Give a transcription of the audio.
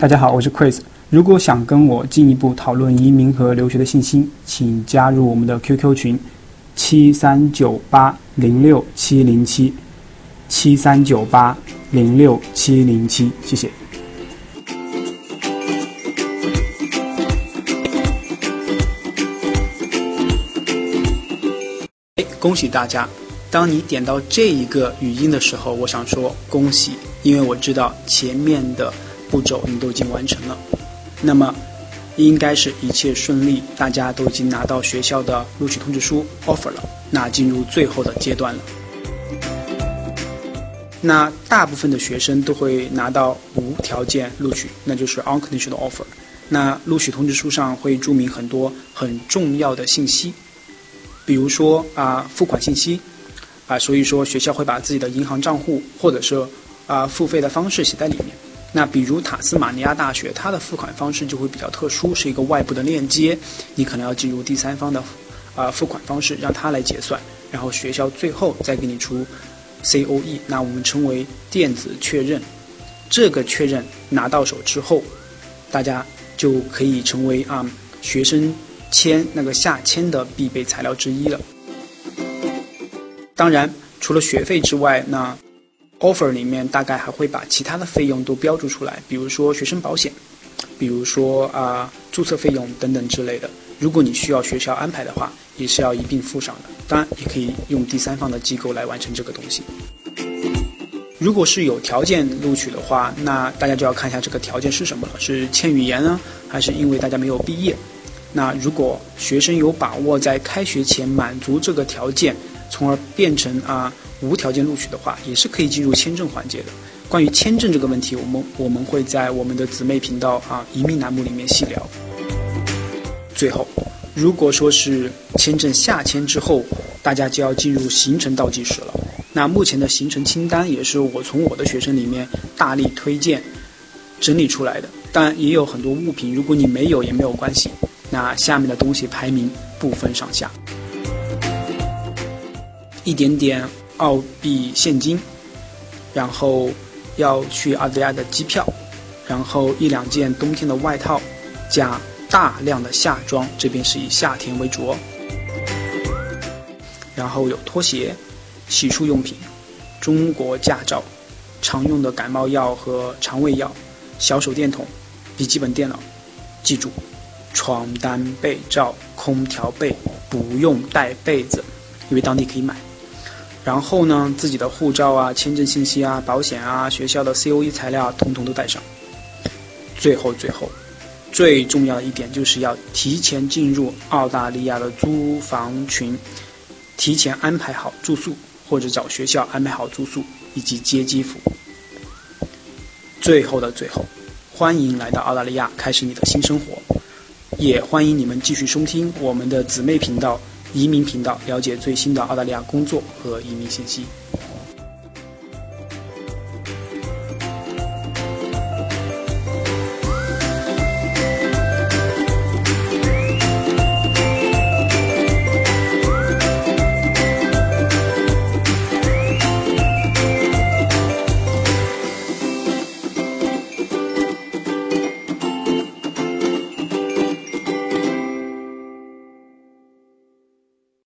大家好，我是 Chris。如果想跟我进一步讨论移民和留学的信息，请加入我们的 QQ 群：七三九八零六七零七七三九八零六七零七。谢谢。哎，恭喜大家！当你点到这一个语音的时候，我想说恭喜，因为我知道前面的。步骤你都已经完成了，那么应该是一切顺利，大家都已经拿到学校的录取通知书 offer 了，那进入最后的阶段了。那大部分的学生都会拿到无条件录取，那就是 unconditional offer。那录取通知书上会注明很多很重要的信息，比如说啊付款信息啊，所以说学校会把自己的银行账户或者是啊付费的方式写在里面。那比如塔斯马尼亚大学，它的付款方式就会比较特殊，是一个外部的链接，你可能要进入第三方的啊付款方式，让它来结算，然后学校最后再给你出 COE，那我们称为电子确认。这个确认拿到手之后，大家就可以成为啊学生签那个下签的必备材料之一了。当然，除了学费之外，那 offer 里面大概还会把其他的费用都标注出来，比如说学生保险，比如说啊注册费用等等之类的。如果你需要学校安排的话，也是要一并附上的。当然，也可以用第三方的机构来完成这个东西。如果是有条件录取的话，那大家就要看一下这个条件是什么了，是欠语言呢，还是因为大家没有毕业？那如果学生有把握在开学前满足这个条件，从而变成啊。无条件录取的话，也是可以进入签证环节的。关于签证这个问题，我们我们会在我们的姊妹频道啊移民栏目里面细聊。最后，如果说是签证下签之后，大家就要进入行程倒计时了。那目前的行程清单也是我从我的学生里面大力推荐整理出来的。当然也有很多物品，如果你没有也没有关系。那下面的东西排名不分上下，一点点。澳币现金，然后要去澳大利亚的机票，然后一两件冬天的外套，加大量的夏装，这边是以夏天为主哦。然后有拖鞋、洗漱用品、中国驾照、常用的感冒药和肠胃药、小手电筒、笔记本电脑。记住，床单、被罩、空调被不用带被子，因为当地可以买。然后呢，自己的护照啊、签证信息啊、保险啊、学校的 COE 材料，统统都带上。最后，最后，最重要的一点就是要提前进入澳大利亚的租房群，提前安排好住宿，或者找学校安排好住宿以及接机服务。最后的最后，欢迎来到澳大利亚，开始你的新生活。也欢迎你们继续收听我们的姊妹频道。移民频道，了解最新的澳大利亚工作和移民信息。